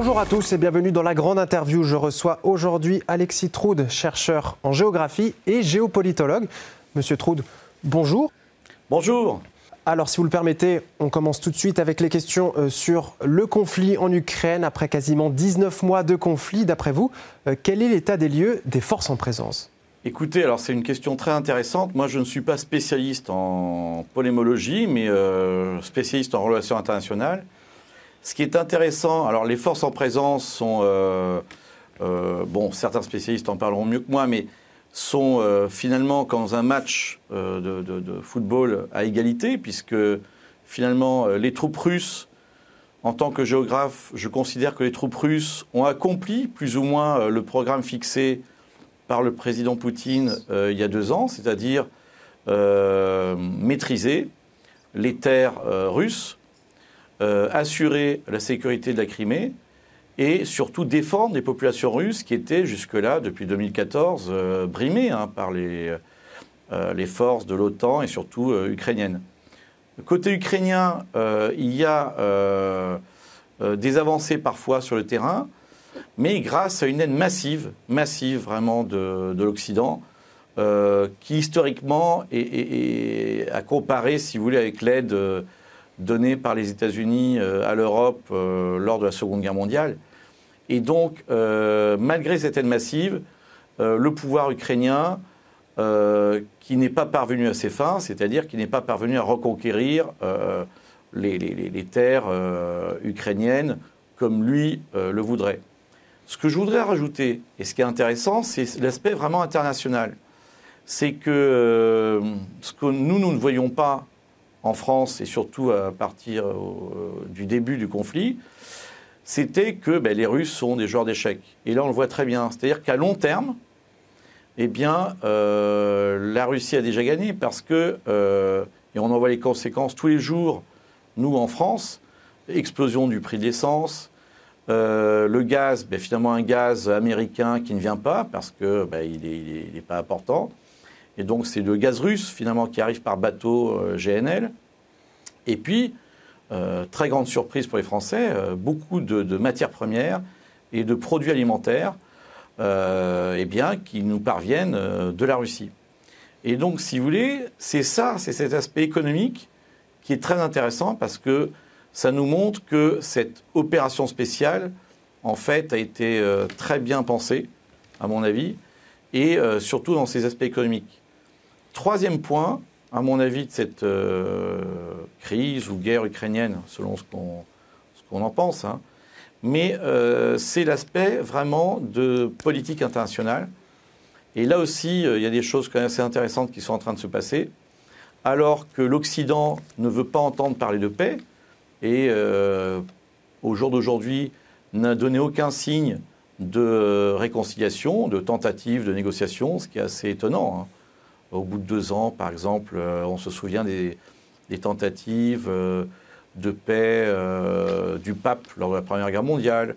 Bonjour à tous et bienvenue dans la grande interview. Je reçois aujourd'hui Alexis Troude, chercheur en géographie et géopolitologue. Monsieur Troude, bonjour. Bonjour. Alors, si vous le permettez, on commence tout de suite avec les questions euh, sur le conflit en Ukraine. Après quasiment 19 mois de conflit, d'après vous, euh, quel est l'état des lieux des forces en présence? Écoutez, alors c'est une question très intéressante. Moi, je ne suis pas spécialiste en polémologie, mais euh, spécialiste en relations internationales. Ce qui est intéressant, alors les forces en présence sont, euh, euh, bon, certains spécialistes en parleront mieux que moi, mais sont finalement dans un match de, football à égalité, puisque finalement les troupes russes, en tant que géographe, je considère que les troupes russes ont accompli plus ou moins le programme fixé par le président Poutine euh, il y a deux ans, c'est-à-dire euh, maîtriser les terres euh, assurer la sécurité de la Crimée et surtout défendre les populations russes qui étaient jusque-là, depuis 2014, brimées hein, par les, les, forces de l'OTAN et surtout ukrainiennes. Côté ukrainien, il y a des avancées parfois sur le terrain, mais grâce à une aide massive, massive vraiment de, l'Occident, euh, qui historiquement est, à comparer, si vous voulez, avec l'aide euh, donnée par les États-Unis euh, à l'Europe lors de la Seconde Guerre mondiale. Et donc, malgré cette aide massive, le pouvoir ukrainien, qui n'est pas parvenu à ses fins, c'est-à-dire qui n'est pas parvenu à reconquérir les, terres ukrainiennes comme lui le voudrait. Ce que je voudrais rajouter, et ce qui est intéressant, c'est l'aspect vraiment international. C'est que euh, ce que nous, nous ne voyons pas en France, et surtout à partir euh, du début du conflit, c'était que ben, les Russes sont des joueurs d'échecs. Et là, on le voit très bien. C'est-à-dire qu'à long terme, eh bien, euh, la Russie a déjà gagné parce que, et on en voit les conséquences tous les jours, nous en France, explosion du prix de l'essence, euh, le gaz, ben, finalement un gaz américain qui ne vient pas parce qu'il ben, n'est pas important. Et donc c'est le gaz russe finalement qui arrive par bateau euh, GNL. Et puis, euh, très grande surprise pour les Français, beaucoup de, matières premières et de produits alimentaires eh bien, qui nous parviennent de la Russie. Et donc, si vous voulez, c'est ça, c'est cet aspect économique qui est très intéressant parce que ça nous montre que cette opération spéciale, en fait, a été euh, très bien pensée, à mon avis, et euh, surtout dans ses aspects économiques. Troisième point, à mon avis, de cette euh, crise ou guerre ukrainienne, selon ce qu'on en pense, hein, mais c'est l'aspect vraiment de politique internationale. Et là aussi, il y a des choses quand même assez intéressantes qui sont en train de se passer. Alors que l'Occident ne veut pas entendre parler de paix, et euh, au jour d'aujourd'hui n'a donné aucun signe de réconciliation, de tentative de négociation, ce qui est assez étonnant. Hein. Au bout de deux ans, par exemple, euh, on se souvient des, tentatives euh, de paix du pape lors de la Première Guerre mondiale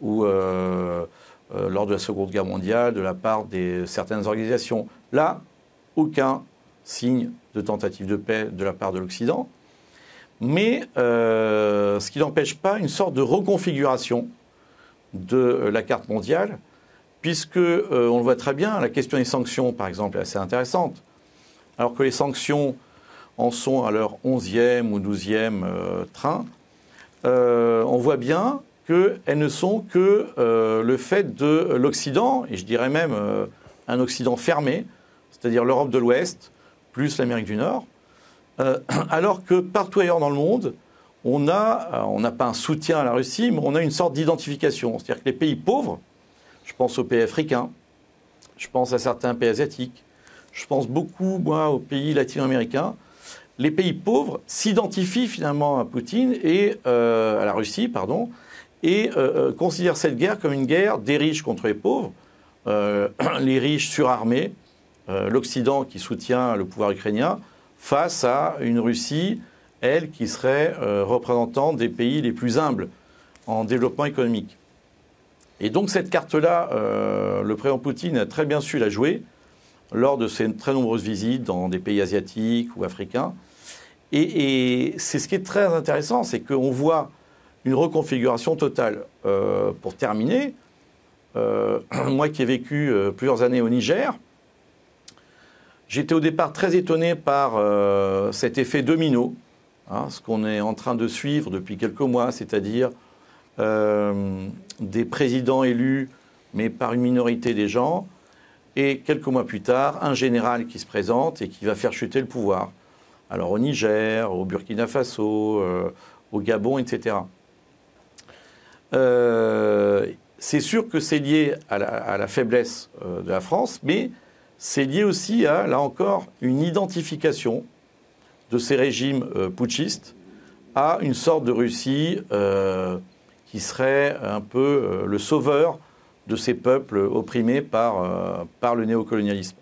ou lors de la Seconde Guerre mondiale de la part de certaines organisations. Là, aucun signe de tentative de paix de la part de l'Occident mais euh, ce qui n'empêche pas une sorte de reconfiguration de la carte mondiale, puisque, euh, on le voit très bien, la question des sanctions, par exemple, est assez intéressante. Alors que les sanctions en sont à leur 11e ou 12e euh, train, on voit bien qu'elles ne sont que le fait de l'Occident, et je dirais même un Occident fermé, c'est-à-dire l'Europe de l'Ouest, plus l'Amérique du Nord, euh, alors que partout ailleurs dans le monde, on n'a euh, pas un soutien à la Russie, mais on a une sorte d'identification. C'est-à-dire que les pays pauvres, je pense aux pays africains, je pense à certains pays asiatiques, je pense beaucoup, moi, aux pays latino-américains, les pays pauvres s'identifient finalement à Poutine et euh, à la Russie, et considèrent cette guerre comme une guerre des riches contre les pauvres, les riches surarmés, l'Occident qui soutient le pouvoir ukrainien, face à une Russie, elle, qui serait euh, représentante des pays les plus humbles en développement économique. Et donc cette carte-là, euh, le président Poutine a très bien su la jouer lors de ses très nombreuses visites dans des pays asiatiques ou africains. Et, c'est ce qui est très intéressant, c'est qu'on voit une reconfiguration totale. pour terminer, moi qui ai vécu plusieurs années au Niger, j'étais au départ très étonné par cet effet domino, hein, ce qu'on est en train de suivre depuis quelques mois, c'est-à-dire des présidents élus, mais par une minorité des gens, et quelques mois plus tard, un général qui se présente et qui va faire chuter le pouvoir. Alors au Niger, au Burkina Faso, euh, au Gabon, etc. Euh, c'est sûr que c'est lié à la, faiblesse euh, de la France, mais c'est lié aussi à, là encore, une identification de ces régimes putschistes à une sorte de Russie qui serait un peu le sauveur de ces peuples opprimés par, euh, par le néocolonialisme.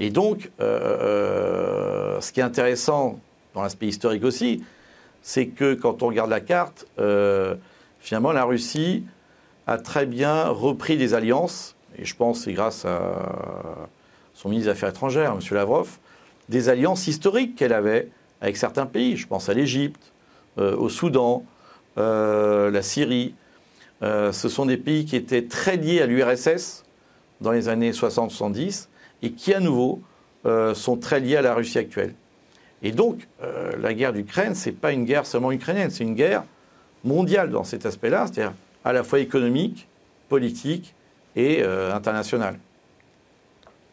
Et donc, euh, euh, ce qui est intéressant dans l'aspect historique aussi, c'est que quand on regarde la carte, finalement, la Russie a très bien repris des alliances, et je pense c'est grâce à son ministre des Affaires étrangères, M. Lavrov, des alliances historiques qu'elle avait avec certains pays. Je pense à l'Égypte, au Soudan, la Syrie, euh, ce sont des pays qui étaient très liés à l'URSS dans les années 60-70 et qui, à nouveau, euh, sont très liés à la Russie actuelle. Et donc, euh, la guerre d'Ukraine, ce n'est pas une guerre seulement ukrainienne, c'est une guerre mondiale dans cet aspect-là, c'est-à-dire à la fois économique, politique et internationale.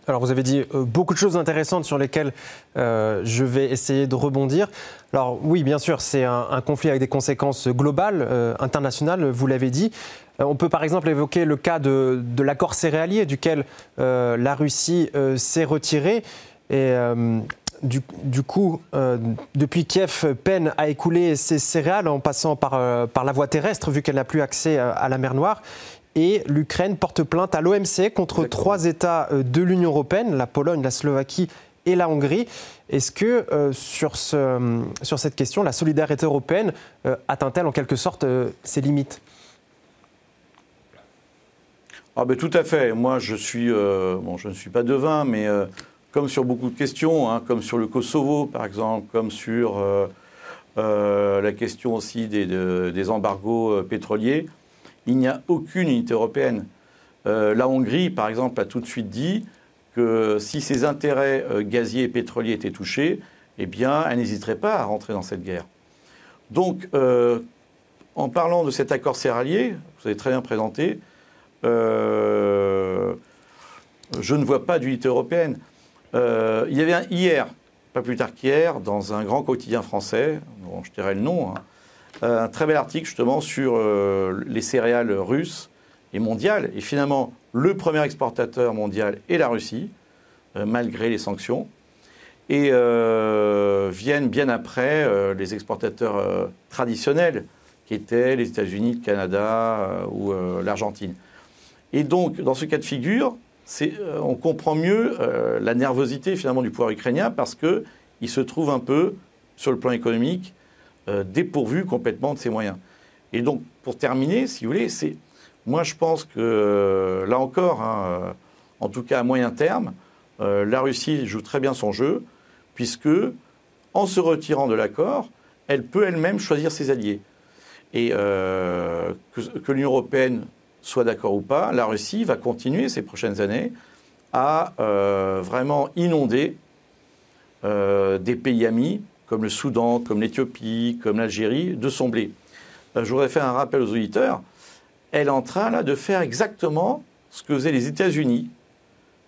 Alors vous avez dit euh, beaucoup de choses intéressantes sur lesquelles euh, je vais essayer de rebondir. Alors oui, bien sûr, c'est un, conflit avec des conséquences globales, euh, internationales, vous l'avez dit. on peut par exemple évoquer le cas de, l'accord céréalier duquel la Russie s'est retirée. Et du, coup, depuis Kiev peine à écouler ses céréales en passant par, par la voie terrestre, vu qu'elle n'a plus accès à la mer Noire et l'Ukraine porte plainte à l'OMC contre trois États euh, de l'Union européenne, la Pologne, la Slovaquie et la Hongrie. Est-ce que euh, sur, ce, sur, cette question, la solidarité européenne euh, atteint-elle en quelque sorte ses limites? Ah ben, Tout à fait. Moi, je, suis, bon, je ne suis pas devin, mais comme sur beaucoup de questions, hein, comme sur le Kosovo, par exemple, comme sur la question aussi des, des embargos pétroliers, il n'y a aucune unité européenne. Euh, la Hongrie, par exemple, a tout de suite dit que si ses intérêts euh, gaziers et pétroliers étaient touchés, eh bien, elle n'hésiterait pas à rentrer dans cette guerre. Donc, euh, en parlant de cet accord céréalier, vous avez très bien présenté, je ne vois pas d'unité européenne. il y avait un hier, pas plus tard qu'hier, dans un grand quotidien français, dont je dirais le nom, hein, un très bel article justement sur euh, les céréales russes et mondiales. Et finalement, le premier exportateur mondial est la Russie, euh, malgré les sanctions. Et viennent bien après les exportateurs traditionnels, qui étaient les États-Unis, le Canada ou l'Argentine. Et donc, dans ce cas de figure, on comprend mieux la nervosité finalement du pouvoir ukrainien parce qu'il se trouve un peu, sur le plan économique, euh, dépourvu complètement de ses moyens. Et donc, pour terminer, si vous voulez, c'est, moi je pense que, euh, là encore, hein, euh, en tout cas à moyen terme, la Russie joue très bien son jeu, puisque, en se retirant de l'accord, elle peut elle-même choisir ses alliés. Et que l'Union européenne soit d'accord ou pas, la Russie va continuer ces prochaines années à vraiment inonder des pays amis comme le Soudan, comme l'Éthiopie, comme l'Algérie, de son blé. Euh, je voudrais faire un rappel aux auditeurs. Elle est en train de faire exactement ce que faisaient les États-Unis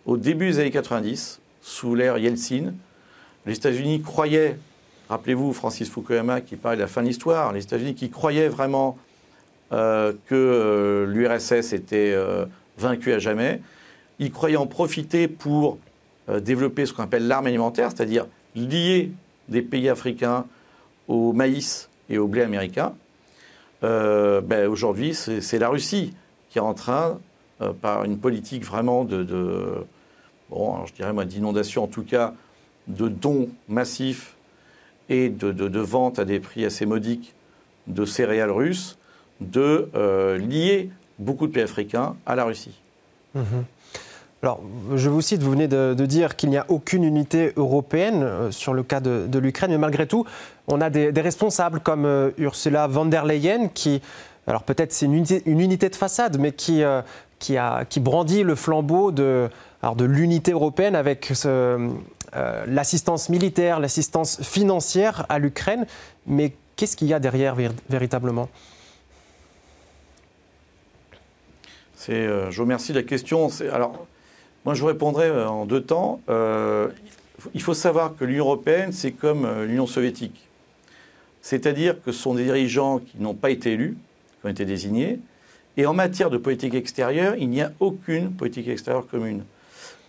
au début des années 90, sous l'ère Yeltsin. Les États-Unis croyaient, rappelez-vous Francis Fukuyama qui parlait de la fin de l'histoire, les États-Unis qui croyaient vraiment euh, que euh, l'URSS était vaincu à jamais, ils croyaient en profiter pour développer ce qu'on appelle l'arme alimentaire, c'est-à-dire lier des pays africains au maïs et au blé américain, euh, ben aujourd'hui, c'est la Russie qui est en train, euh, par une politique vraiment de, bon, je dirais moi, d'inondation, en tout cas, de dons massifs et de, de, vente à des prix assez modiques de céréales russes, de euh, lier beaucoup de pays africains à la Russie. Mmh Alors, je vous cite, vous venez de, dire qu'il n'y a aucune unité européenne euh, sur le cas de, l'Ukraine, mais malgré tout, on a des, responsables comme euh, Ursula von der Leyen qui, alors peut-être c'est une unité, de façade, mais qui, euh, qui, brandit le flambeau de, de l'unité européenne avec l'assistance militaire, l'assistance financière à l'Ukraine. Mais qu'est-ce qu'il y a derrière véritablement? Je vous remercie de la question. Alors, moi, je vous répondrai euh, en deux temps. Euh, il faut savoir que l'Union européenne, c'est comme euh, l'Union soviétique. C'est-à-dire que ce sont des dirigeants qui n'ont pas été élus, qui ont été désignés. Et en matière de politique extérieure, il n'y a aucune politique extérieure commune.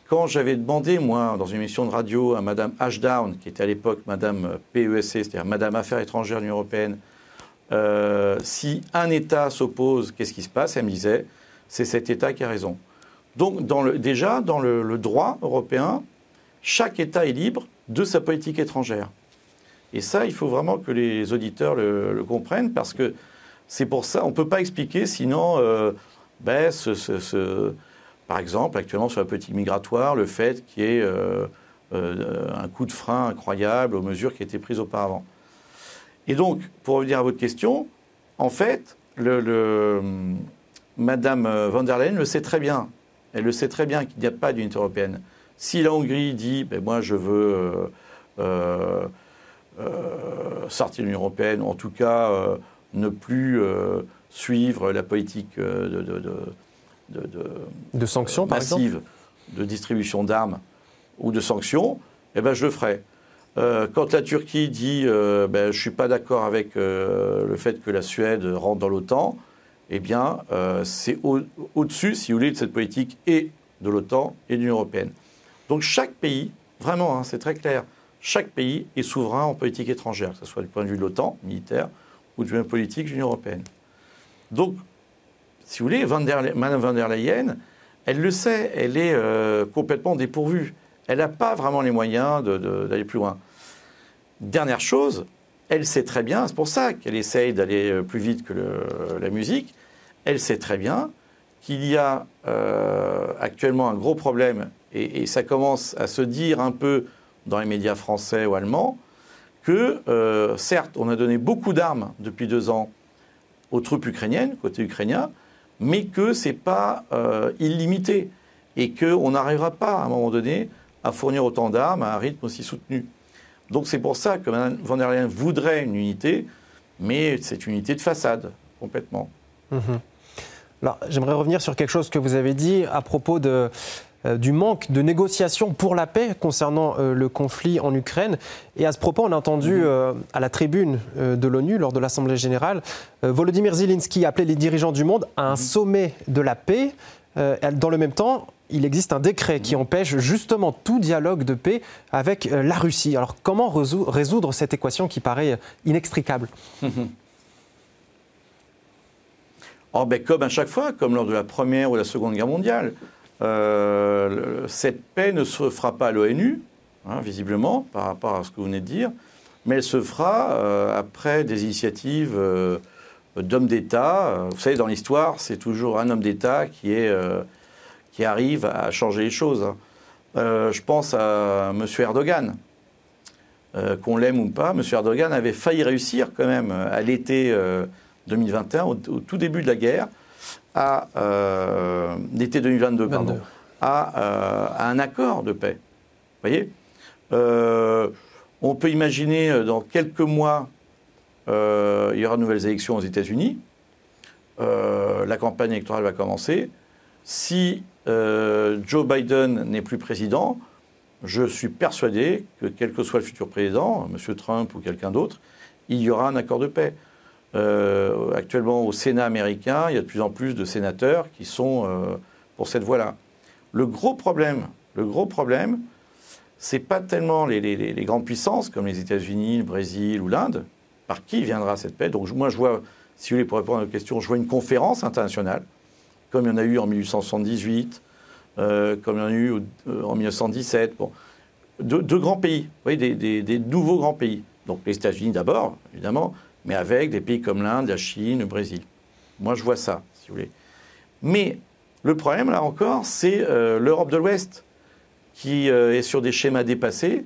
Quand j'avais demandé, moi, dans une émission de radio, à Madame Ashdown, qui était à l'époque Madame PESC, c'est-à-dire Madame Affaires étrangères de l'Union européenne, si un État s'oppose, qu'est-ce qui se passe? Elle me disait, c'est cet État qui a raison. Donc déjà, dans le, droit européen, chaque État est libre de sa politique étrangère. Et ça, il faut vraiment que les auditeurs le, comprennent parce que c'est pour ça, on ne peut pas expliquer sinon, euh, ben, par exemple, actuellement sur la politique migratoire, le fait qu'il y ait euh, euh, un coup de frein incroyable aux mesures qui étaient prises auparavant. Et donc, pour revenir à votre question, en fait, le, Madame von der Leyen le sait très bien. Elle le sait très bien qu'il n'y a pas d'unité européenne. Si la Hongrie dit ben, moi je veux euh, euh, euh, sortir de l'Union européenne, ou en tout cas ne plus suivre la politique de, de, sanctions massive de distribution d'armes ou de sanctions, eh ben, je le ferai. quand la Turquie dit ben, je ne suis pas d'accord avec le fait que la Suède rentre dans l'OTAN, eh bien, euh, c'est au-dessus, si vous voulez, de cette politique et de l'OTAN et de l'Union européenne. Donc chaque pays, vraiment, hein, c'est très clair, chaque pays est souverain en politique étrangère, que ce soit du point de vue de l'OTAN, militaire, ou du point de vue politique de l'Union européenne. Donc, si vous voulez, Mme van der Leyen, elle le sait, elle est euh, complètement dépourvue. Elle n'a pas vraiment les moyens d'aller plus loin. Dernière chose, elle sait très bien, c'est pour ça qu'elle essaye d'aller euh, plus vite que la musique, elle sait très bien qu'il y a euh, actuellement un gros problème, et, ça commence à se dire un peu dans les médias français ou allemands, que euh, certes, on a donné beaucoup d'armes depuis deux ans aux troupes ukrainiennes, côté ukrainien, mais que ce n'est pas illimité, et qu'on n'arrivera pas à un moment donné à fournir autant d'armes à un rythme aussi soutenu. Donc c'est pour ça que Mme von der Leyen voudrait une unité, mais c'est une unité de façade, complètement. Mhm. Alors j'aimerais revenir sur quelque chose que vous avez dit à propos de, euh, du manque de négociations pour la paix concernant euh, le conflit en Ukraine. Et à ce propos, on a entendu mhm. euh, à la tribune de l'ONU, lors de l'Assemblée générale, Volodymyr Zelensky appeler les dirigeants du monde à un mhm. sommet de la paix. Dans le même temps, il existe un décret qui empêche justement tout dialogue de paix avec euh, la Russie. Alors comment résoudre cette équation qui paraît euh, inextricable? Oh, ben, Comme à chaque fois, comme lors de la Première ou la Seconde Guerre mondiale, euh, cette paix ne se fera pas à l'ONU, hein, visiblement, par rapport à ce que vous venez de dire, mais elle se fera après des initiatives d'hommes d'État. Vous savez, dans l'histoire, c'est toujours un homme d'État qui est qui arrive à changer les choses. Hein. Euh, je pense à M. Erdogan. Euh, qu'on l'aime ou pas, M. Erdogan avait failli réussir quand même à l'été 2021, euh, au, tout début de la guerre, à l'été 2022, pardon, à, un accord de paix. Vous voyez? On peut imaginer dans quelques mois, il y aura de nouvelles élections aux États-Unis. la campagne électorale va commencer. Si euh, Joe Biden n'est plus président, je suis persuadé que quel que soit le futur président, M. Trump ou quelqu'un d'autre, il y aura un accord de paix. Euh, actuellement, au Sénat américain, il y a de plus en plus de sénateurs qui sont euh, pour cette voie-là. Le gros problème, le gros problème, c'est pas tellement les, les, grandes puissances comme les États-Unis, le Brésil ou l'Inde, par qui viendra cette paix. Donc moi, je vois, si vous voulez, pour répondre à votre question, je vois une conférence internationale comme il y en a eu en 1878, euh, comme il y en a eu euh, en 1917. Bon. Deux, grands pays, vous voyez, des, nouveaux grands pays. Donc les États-Unis d'abord, évidemment, mais avec des pays comme l'Inde, la Chine, le Brésil. Moi, je vois ça, si vous voulez. Mais Le problème, là encore, c'est l'Europe de l'Ouest, qui est sur des schémas dépassés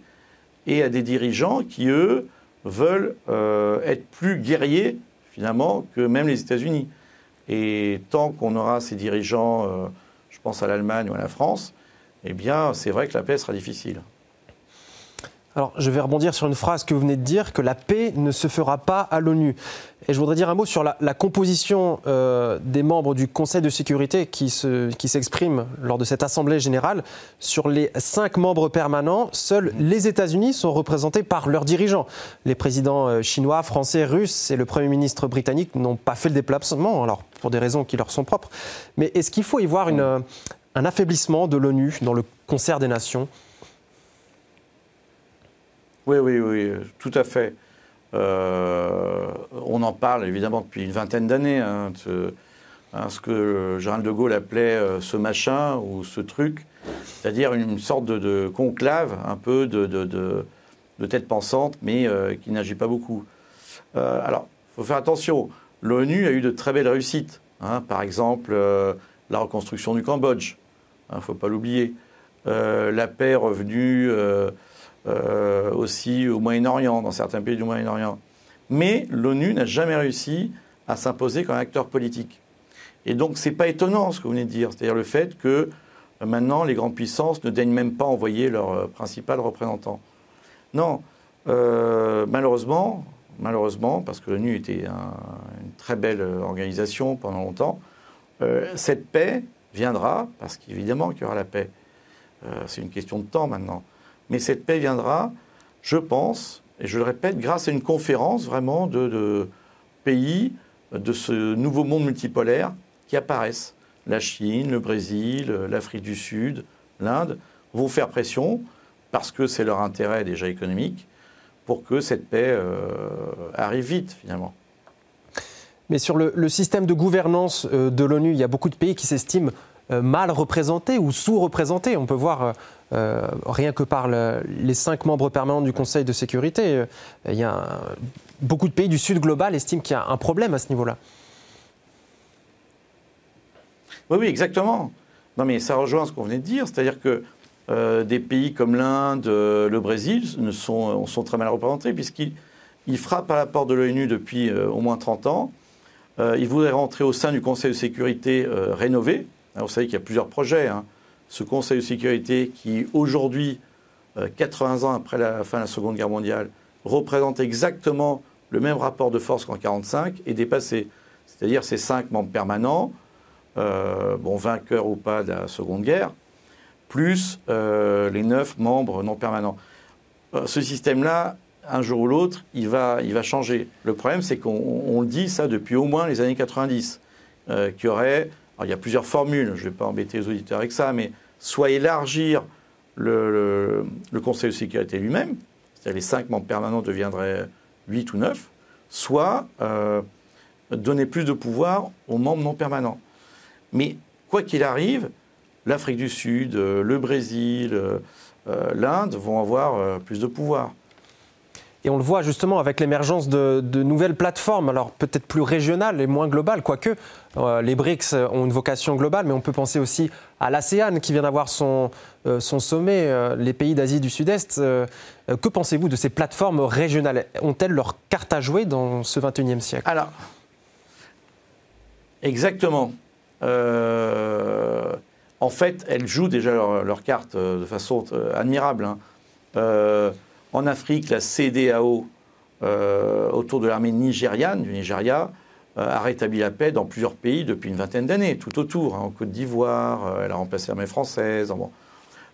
et à des dirigeants qui, eux, veulent être plus guerriers, finalement, que même les États-Unis. Et tant qu'on aura ces dirigeants, je pense à l'Allemagne ou à la France, eh bien, c'est vrai que la paix sera difficile. Alors, je vais rebondir sur une phrase que vous venez de dire, que la paix ne se fera pas à l'ONU. Et je voudrais dire un mot sur la, composition euh, des membres du Conseil de sécurité qui, s'expriment lors de cette Assemblée générale. Sur les cinq membres permanents, seuls les États-Unis sont représentés par leurs dirigeants. Les présidents euh, chinois, français, russes et le Premier ministre britannique n'ont pas fait le déplacement, alors pour des raisons qui leur sont propres. Mais est-ce qu'il faut y voir un affaiblissement de l'ONU dans le concert des nations? Oui, oui, oui, tout à fait. Euh, on en parle évidemment depuis une vingtaine d'années. Hein, hein, ce que Gérald de Gaulle appelait euh, ce machin ou ce truc, c'est-à-dire une sorte de, conclave, un peu de, tête pensante, mais euh, qui n'agit pas beaucoup. alors, il faut faire attention. L'ONU a eu de très belles réussites. Hein. par exemple, la reconstruction du Cambodge. Il ne faut pas l'oublier. la paix revenue euh, aussi au Moyen-Orient, dans certains pays du Moyen-Orient. Mais l'ONU n'a jamais réussi à s'imposer comme acteur politique. Et donc, ce n'est pas étonnant ce que vous venez de dire, c'est-à-dire le fait que euh, maintenant, les grandes puissances ne daignent même pas envoyer leur euh, principal représentant. Non, malheureusement, malheureusement, parce que l'ONU était une très belle organisation pendant longtemps, cette paix viendra, parce qu'évidemment qu'il y aura la paix. c'est une question de temps maintenant. Mais cette paix viendra, je pense, et je le répète, grâce à une conférence vraiment de, pays de ce nouveau monde multipolaire qui apparaissent. La Chine, le Brésil, l'Afrique du Sud, l'Inde vont faire pression, parce que c'est leur intérêt déjà économique, pour que cette paix euh, arrive vite finalement. Mais sur le, système de gouvernance euh, de l'ONU, il y a beaucoup de pays qui s'estiment mal représentés ou sous-représentés. On peut voir, euh, euh, rien que par les cinq membres permanents du Conseil de sécurité, y beaucoup de pays du Sud global estiment qu'il y a un problème à ce niveau-là. Oui, oui, exactement. Non, mais ça rejoint ce qu'on venait de dire, c'est-à-dire que des pays comme l'Inde, le Brésil sont, sont très mal représentés puisqu'ils frappent à la porte de l'ONU depuis au moins 30 ans. ils voudraient rentrer au sein du Conseil de sécurité rénové, vous savez qu'il y a plusieurs projets. Hein. Ce Conseil de sécurité qui, aujourd'hui, 80 euh, ans après la fin de la Seconde Guerre mondiale, représente exactement le même rapport de force qu'en 1945, est dépassé. C'est-à-dire ces cinq membres permanents, euh, bon, vainqueurs ou pas de la Seconde Guerre, plus euh, les neuf membres non permanents. ce système-là, un jour ou l'autre, il va, il va changer. Le problème, c'est qu'on le dit ça depuis au moins les années 90, qu'il y aurait il y a plusieurs formules, je ne vais pas embêter les auditeurs avec ça, mais soit élargir le, Conseil de sécurité lui-même, c'est-à-dire les cinq membres permanents deviendraient huit ou neuf, soit euh, donner plus de pouvoir aux membres non permanents. Mais quoi qu'il arrive, l'Afrique du Sud, euh, le Brésil, euh, l'Inde vont avoir plus de pouvoir. Et on le voit justement avec l'émergence de, nouvelles plateformes, alors peut-être plus régionales et moins globales, quoique euh, les BRICS ont une vocation globale, mais on peut penser aussi à l'ASEAN qui vient d'avoir son, euh, sommet, euh, les pays d'Asie du Sud-Est. que pensez-vous de ces plateformes régionales? Ont-elles leur carte à jouer dans ce 21e siècle? Alors, exactement. en fait, elles jouent déjà leur, carte de façon admirable. Hein. En Afrique, la CDAO, euh, autour de l'armée nigériane, du Nigeria, euh, a rétabli la paix dans plusieurs pays depuis une vingtaine d'années, tout autour. Hein, en Côte d'Ivoire, euh, elle a remplacé l'armée française.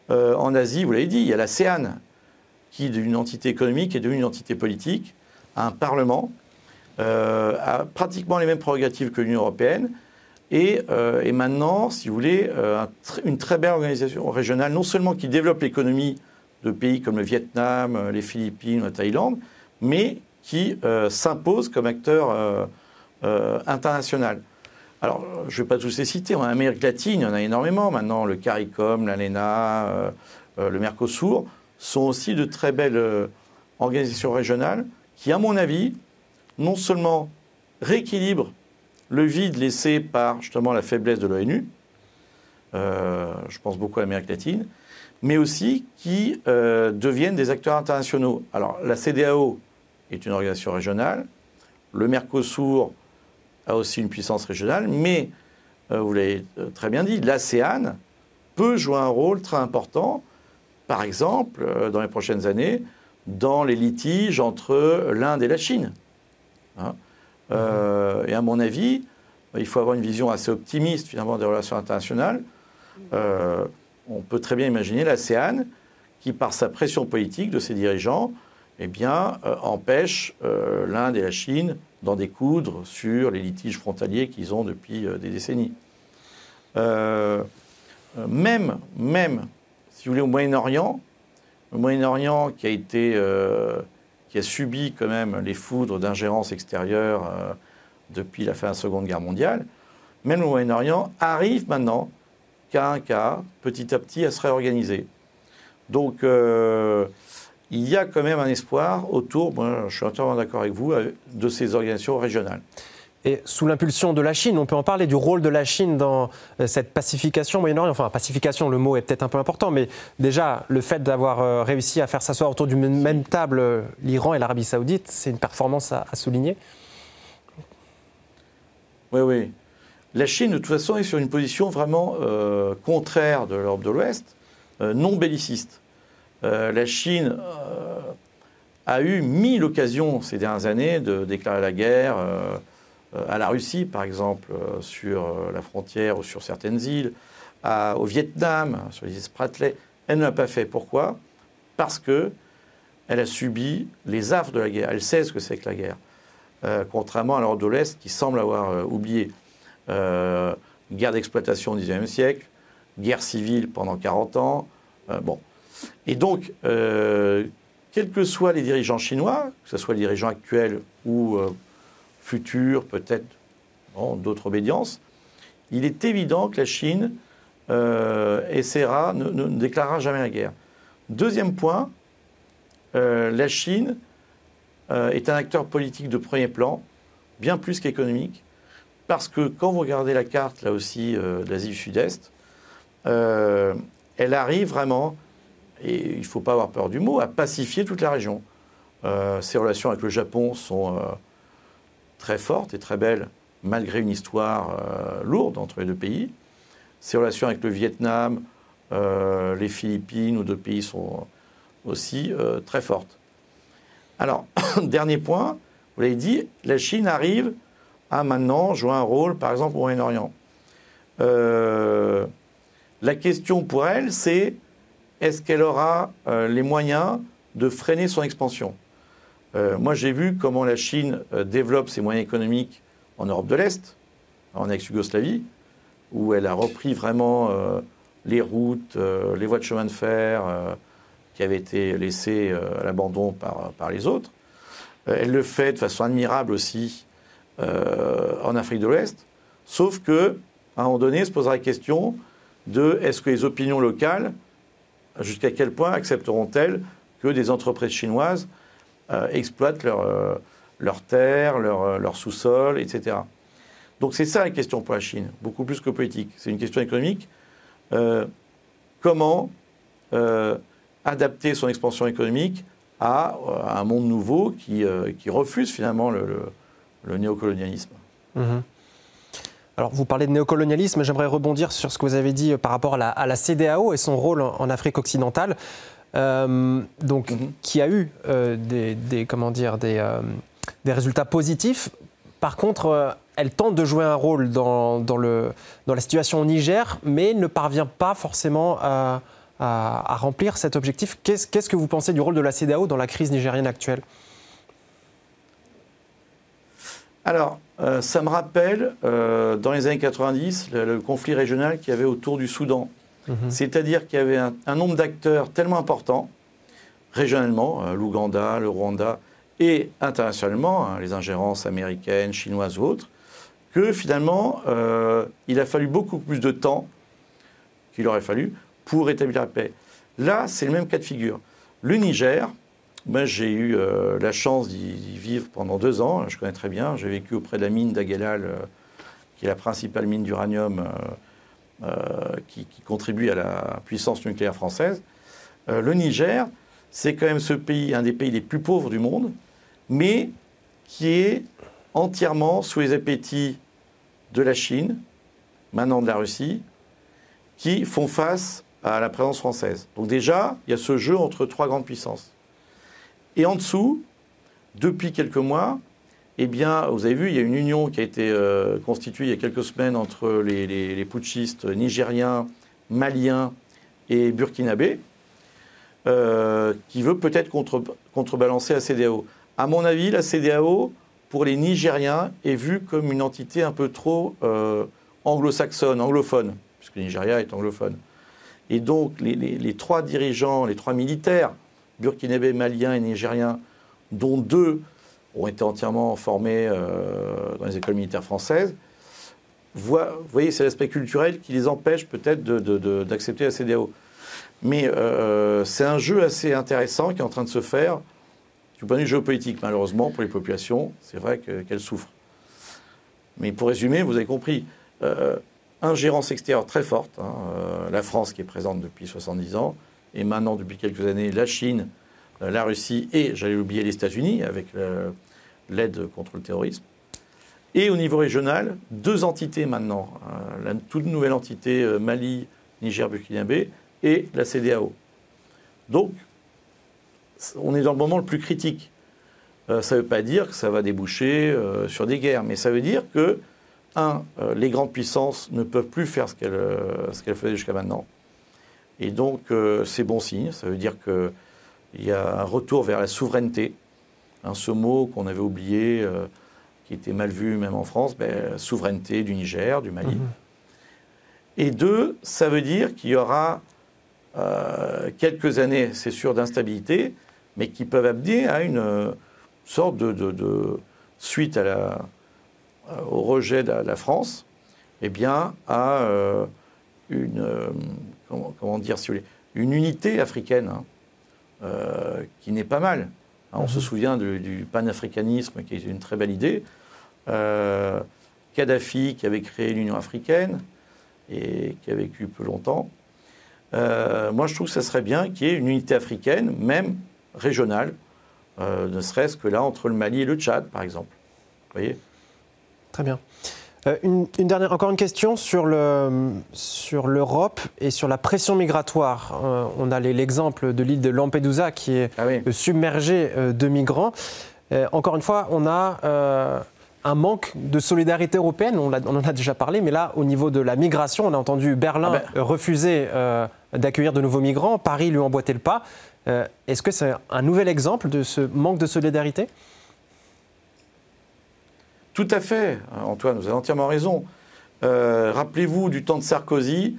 en Asie, vous l'avez dit, il y a la CEAN, qui, d'une entité économique, est devenue une entité politique, a un parlement, a pratiquement les mêmes prérogatives que l'Union européenne, et, et, maintenant, si vous voulez, une très belle organisation régionale, non seulement qui développe l'économie de pays comme le Vietnam, euh, les Philippines, la Thaïlande, mais qui euh, s'imposent comme acteur euh, international. Alors, je ne vais pas tous les citer. En Amérique latine, il y en a énormément maintenant. Le CARICOM, l'ALENA, le Mercosur sont aussi de très belles organisations régionales qui, à mon avis, non seulement rééquilibrent le vide laissé par justement la faiblesse de l'ONU, je pense beaucoup à l'Amérique latine, mais aussi qui deviennent des acteurs internationaux. Alors la CDAO est une organisation régionale, le Mercosur a aussi une puissance régionale, mais, vous l'avez très bien dit, l'ASEAN peut jouer un rôle très important, par exemple, dans les prochaines années, dans les litiges entre l'Inde et la Chine. Hein. Euh, et à mon avis, il faut avoir une vision assez optimiste finalement des relations internationales. Euh, on peut très bien imaginer l'ASEAN qui, par sa pression politique de ses dirigeants, eh euh, empêche l'Inde et la Chine d'en découdre sur les litiges frontaliers qu'ils ont depuis des décennies. même, même, si vous voulez, au Moyen-Orient, le Moyen-Orient qui a été, euh, qui a subi quand même les foudres d'ingérence extérieure euh, depuis la fin de la Seconde Guerre mondiale, même le Moyen-Orient arrive maintenant, cas un cas, petit à petit, à se réorganiser. Donc, euh, il y a quand même un espoir autour, moi, je suis entièrement d'accord avec vous, de ces organisations régionales. Et sous l'impulsion de la Chine, on peut en parler du rôle de la Chine dans euh, cette pacification Moyen-Orient. Enfin, pacification, le mot est peut-être un peu important, mais déjà, le fait d'avoir euh, réussi à faire s'asseoir autour d'une même table l'Iran et l'Arabie Saoudite, c'est une performance à, souligner. Oui, oui. La Chine, de toute façon, est sur une position vraiment contraire de l'Europe de l'Ouest, non belliciste. la Chine a eu mille occasions ces dernières années de déclarer la guerre euh, à la Russie, par exemple, euh, sur euh, la frontière ou sur certaines îles, au Vietnam, sur les îles Spratly. Elle ne l'a pas fait. Pourquoi? Parce que elle a subi les affres de la guerre. Elle sait ce que c'est que la guerre. contrairement à l'Europe de l'Est qui semble avoir oublié. Guerre d'exploitation au XIXe siècle, guerre civile pendant 40 ans. bon. Et donc, quels que soient les dirigeants chinois, que ce soit les dirigeants actuels ou futur, peut-être d'autres obédiences, il est évident que la Chine euh, essaiera, ne, déclarera jamais la guerre. Deuxième point, euh, la Chine euh, est un acteur politique de premier plan, bien plus qu'économique, parce que quand vous regardez la carte, là aussi, de l'Asie du Sud-Est, elle arrive vraiment, et il ne faut pas avoir peur du mot, à pacifier toute la région. ses relations avec le Japon sont très forte et très belle, malgré une histoire euh, lourde entre les deux pays. Ses relations avec le Vietnam, euh, les Philippines ou d'autres pays sont aussi euh, très fortes. Alors, dernier point, vous l'avez dit, la Chine arrive à maintenant jouer un rôle, par exemple, au Moyen-Orient. la question pour elle, c'est est-ce qu'elle aura les moyens de freiner son expansion? Euh, moi, j'ai vu comment la Chine euh, développe ses moyens économiques en Europe de l'Est, en ex-Yougoslavie, où elle a repris vraiment euh, les routes, les voies de chemin de fer qui avaient été laissées à l'abandon par, par, les autres. elle le fait de façon admirable aussi en Afrique de l'Ouest, sauf que, à un moment donné, se posera la question de est-ce que les opinions locales, jusqu'à quel point accepteront-elles que des entreprises chinoises euh, exploitent leur, euh, leurs terres, leur, euh, leur sous-sol, etc. Donc c'est ça la question pour la Chine, beaucoup plus que politique. C'est une question économique. comment adapter son expansion économique à, un monde nouveau qui, qui refuse finalement le, le, néocolonialisme mhm. Alors, vous parlez de néocolonialisme, j'aimerais rebondir sur ce que vous avez dit par rapport à la, à la CDAO et son rôle en Afrique occidentale. Euh, donc, mhm. qui a eu euh, des, comment dire, des, euh, des, résultats positifs. Par contre, elle tente de jouer un rôle dans, dans, le, dans la situation au Niger, mais ne parvient pas forcément à, à, remplir cet objectif. Qu'est-ce, qu'est-ce que vous pensez du rôle de la CDAO dans la crise nigérienne actuelle? Alors, ça me rappelle, dans les années 90, le, conflit régional qu'il y avait autour du Soudan. Mhm. C'est-à-dire qu'il y avait un, nombre d'acteurs tellement important, régionalement, euh, l'Ouganda, le Rwanda, et internationalement, hein, les ingérences américaines, chinoises ou autres, que finalement, euh, il a fallu beaucoup plus de temps qu'il aurait fallu pour établir la paix. Là, c'est le même cas de figure. Le Niger, moi j'ai eu euh, la chance d'y vivre pendant deux ans, je connais très bien, j'ai vécu auprès de la mine d'Aguelal, qui est la principale mine d'uranium qui, qui, contribue à la puissance nucléaire française. le Niger, c'est quand même ce pays, un des pays les plus pauvres du monde, mais qui est entièrement sous les appétits de la Chine, maintenant de la Russie, qui font face à la présence française. Donc déjà, il y a ce jeu entre trois grandes puissances. Et en dessous, depuis quelques mois, eh bien, vous avez vu, il y a une union qui a été euh, constituée il y a quelques semaines entre les, putschistes nigériens, maliens et burkinabés, euh, qui veut peut-être contrebalancer la CDAO. À mon avis, la CDAO, pour les Nigériens, est vue comme une entité un peu trop euh, anglo-saxonne, anglophone, puisque le Nigeria est anglophone. Et donc, les, trois dirigeants, les trois militaires, burkinabés, maliens et nigériens, dont deux ont été entièrement formés euh, dans les écoles militaires françaises, vous voyez, c'est l'aspect culturel qui les empêche peut-être d'accepter la CDAO. Mais euh, c'est un jeu assez intéressant qui est en train de se faire du point de vue géopolitique, malheureusement, pour les populations. C'est vrai qu'elles souffrent. Mais pour résumer, vous avez compris, euh, ingérence extérieure très forte. Hein, euh, la France qui est présente depuis 70 ans, et maintenant depuis quelques années la Chine, euh, la Russie et, j'allais oublier, les États-Unis avec l'aide contre le terrorisme. Et au niveau régional, deux entités maintenant. la toute nouvelle entité Mali, Niger, Burkinabé et la CDAO. Donc, on est dans le moment le plus critique. ça ne veut pas dire que ça va déboucher sur des guerres, mais ça veut dire que un, euh, les grandes puissances ne peuvent plus faire ce qu'elles euh, faisaient jusqu'à maintenant. Et donc, euh, c'est bon signe. Ça veut dire qu'il y a un retour vers la souveraineté. Hein, ce mot qu'on avait oublié, qui était mal vu même en France, ben, souveraineté du Niger, du Mali. Mhm. Et deux, ça veut dire qu'il y aura quelques années, c'est sûr, d'instabilité, mais qui peuvent amener à une sorte de suite à la, euh, au rejet de la France, eh bien, à euh, une, euh, comment, dire, si vous voulez, une unité africaine hein, qui n'est pas mal. Hein, on se mhm. souvient du, panafricanisme, qui est une très belle idée. Kadhafi, qui avait créé l'Union africaine et qui a vécu peu longtemps. moi, je trouve que ça serait bien qu'il y ait une unité africaine, même régionale, ne serait-ce que là entre le Mali et le Tchad, par exemple. Vous voyez? Très bien. Euh, une, dernière, encore une question sur, le, sur l'Europe et sur la pression migratoire. Euh, on a l'exemple de l'île de Lampedusa qui est ah submergée euh, de migrants. encore une fois, on a un manque de solidarité européenne. On, on, en a déjà parlé, mais là, au niveau de la migration, on a entendu Berlin ah ben. refuser d'accueillir de nouveaux migrants, Paris lui emboîter le pas. Est-ce que c'est un nouvel exemple de ce manque de solidarité? Tout à fait, Antoine, vous avez entièrement raison. Euh, rappelez-vous du temps de Sarkozy,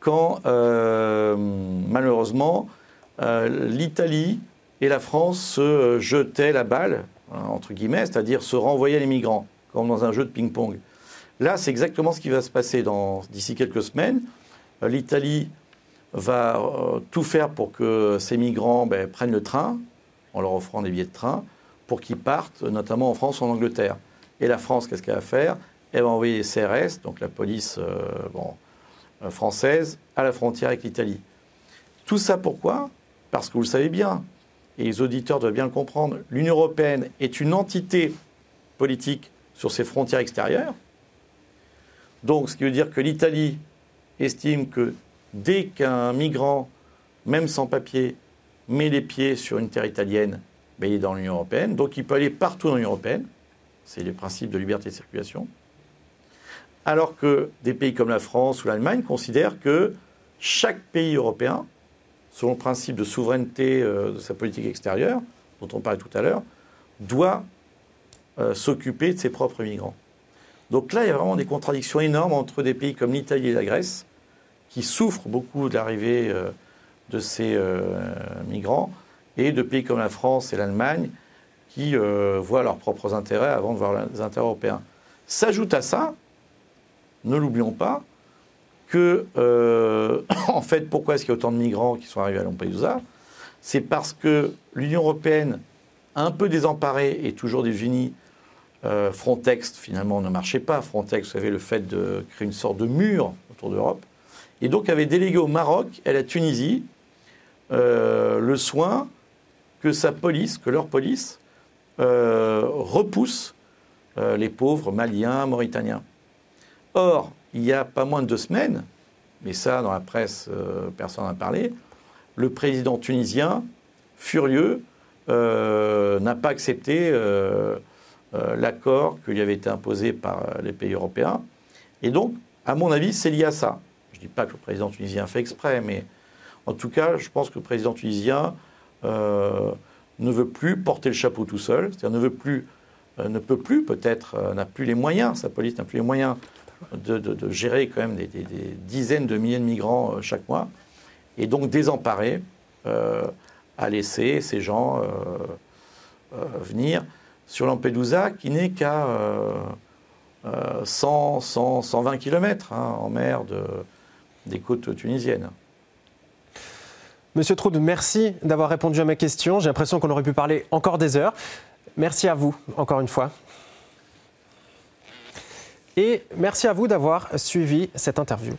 quand euh, malheureusement euh, l'Italie et la France se jetaient la balle, hein, entre guillemets, c'est-à-dire se renvoyaient les migrants, comme dans un jeu de ping-pong. Là, c'est exactement ce qui va se passer d'ici quelques semaines. L'Italie va tout faire pour que ces migrants ben, prennent le train, en leur offrant des billets de train, pour qu'ils partent, notamment en France ou en Angleterre. Et la France, qu'est-ce qu'elle va faire? Elle va envoyer les CRS, donc la police euh, euh, française, à la frontière avec l'Italie. Tout ça pourquoi? Parce que vous le savez bien, et les auditeurs doivent bien le comprendre, l'Union européenne est une entité politique sur ses frontières extérieures. Donc, ce qui veut dire que l'Italie estime que dès qu'un migrant, même sans papier, met les pieds sur une terre italienne, ben, il est dans l'Union européenne, donc il peut aller partout dans l'Union européenne c'est les principes de liberté de circulation. Alors que des pays comme la France ou l'Allemagne considèrent que chaque pays européen, selon le principe de souveraineté euh, de sa politique extérieure, dont on parlait tout à l'heure, doit euh, s'occuper de ses propres migrants. Donc là, il y a vraiment des contradictions énormes entre des pays comme l'Italie et la Grèce, qui souffrent beaucoup de l'arrivée euh, de ces migrants, et de pays comme la France et l'Allemagne, qui euh, voient leurs propres intérêts avant de voir les intérêts européens. S'ajoute à ça, ne l'oublions pas, que, euh, en fait, pourquoi est-ce qu'il y a autant de migrants qui sont arrivés à Lampedusa? C'est parce que l'Union européenne, un peu désemparée et toujours désunie, Euh, Frontex, finalement, ne marchait pas. Frontex avait le fait de créer une sorte de mur autour d'Europe. Et donc avait délégué au Maroc et à la Tunisie le soin que sa police, que leur police, repousse les pauvres Maliens, Mauritaniens. Or, il y a pas moins de deux semaines, mais ça, dans la presse, personne n'en a parlé, le président tunisien, furieux, n'a pas accepté euh, l'accord qui lui avait été imposé par euh, les pays européens. Et donc, à mon avis, c'est lié à ça. Je ne dis pas que le président tunisien fait exprès, mais en tout cas, je pense que le président tunisien euh, ne veut plus porter le chapeau tout seul, c'est-à-dire ne veut plus, ne peut plus peut-être, n'a plus les moyens, sa police n'a plus les moyens de, gérer quand même des, dizaines de milliers de migrants chaque mois, et donc désemparé à laisser ces gens venir sur Lampedusa qui n'est qu'à 100, 120 km en mer des côtes tunisiennes. Monsieur Troud, merci d'avoir répondu à ma question. J'ai l'impression qu'on aurait pu parler encore des heures. Merci à vous, encore une fois. Et merci à vous d'avoir suivi cette interview.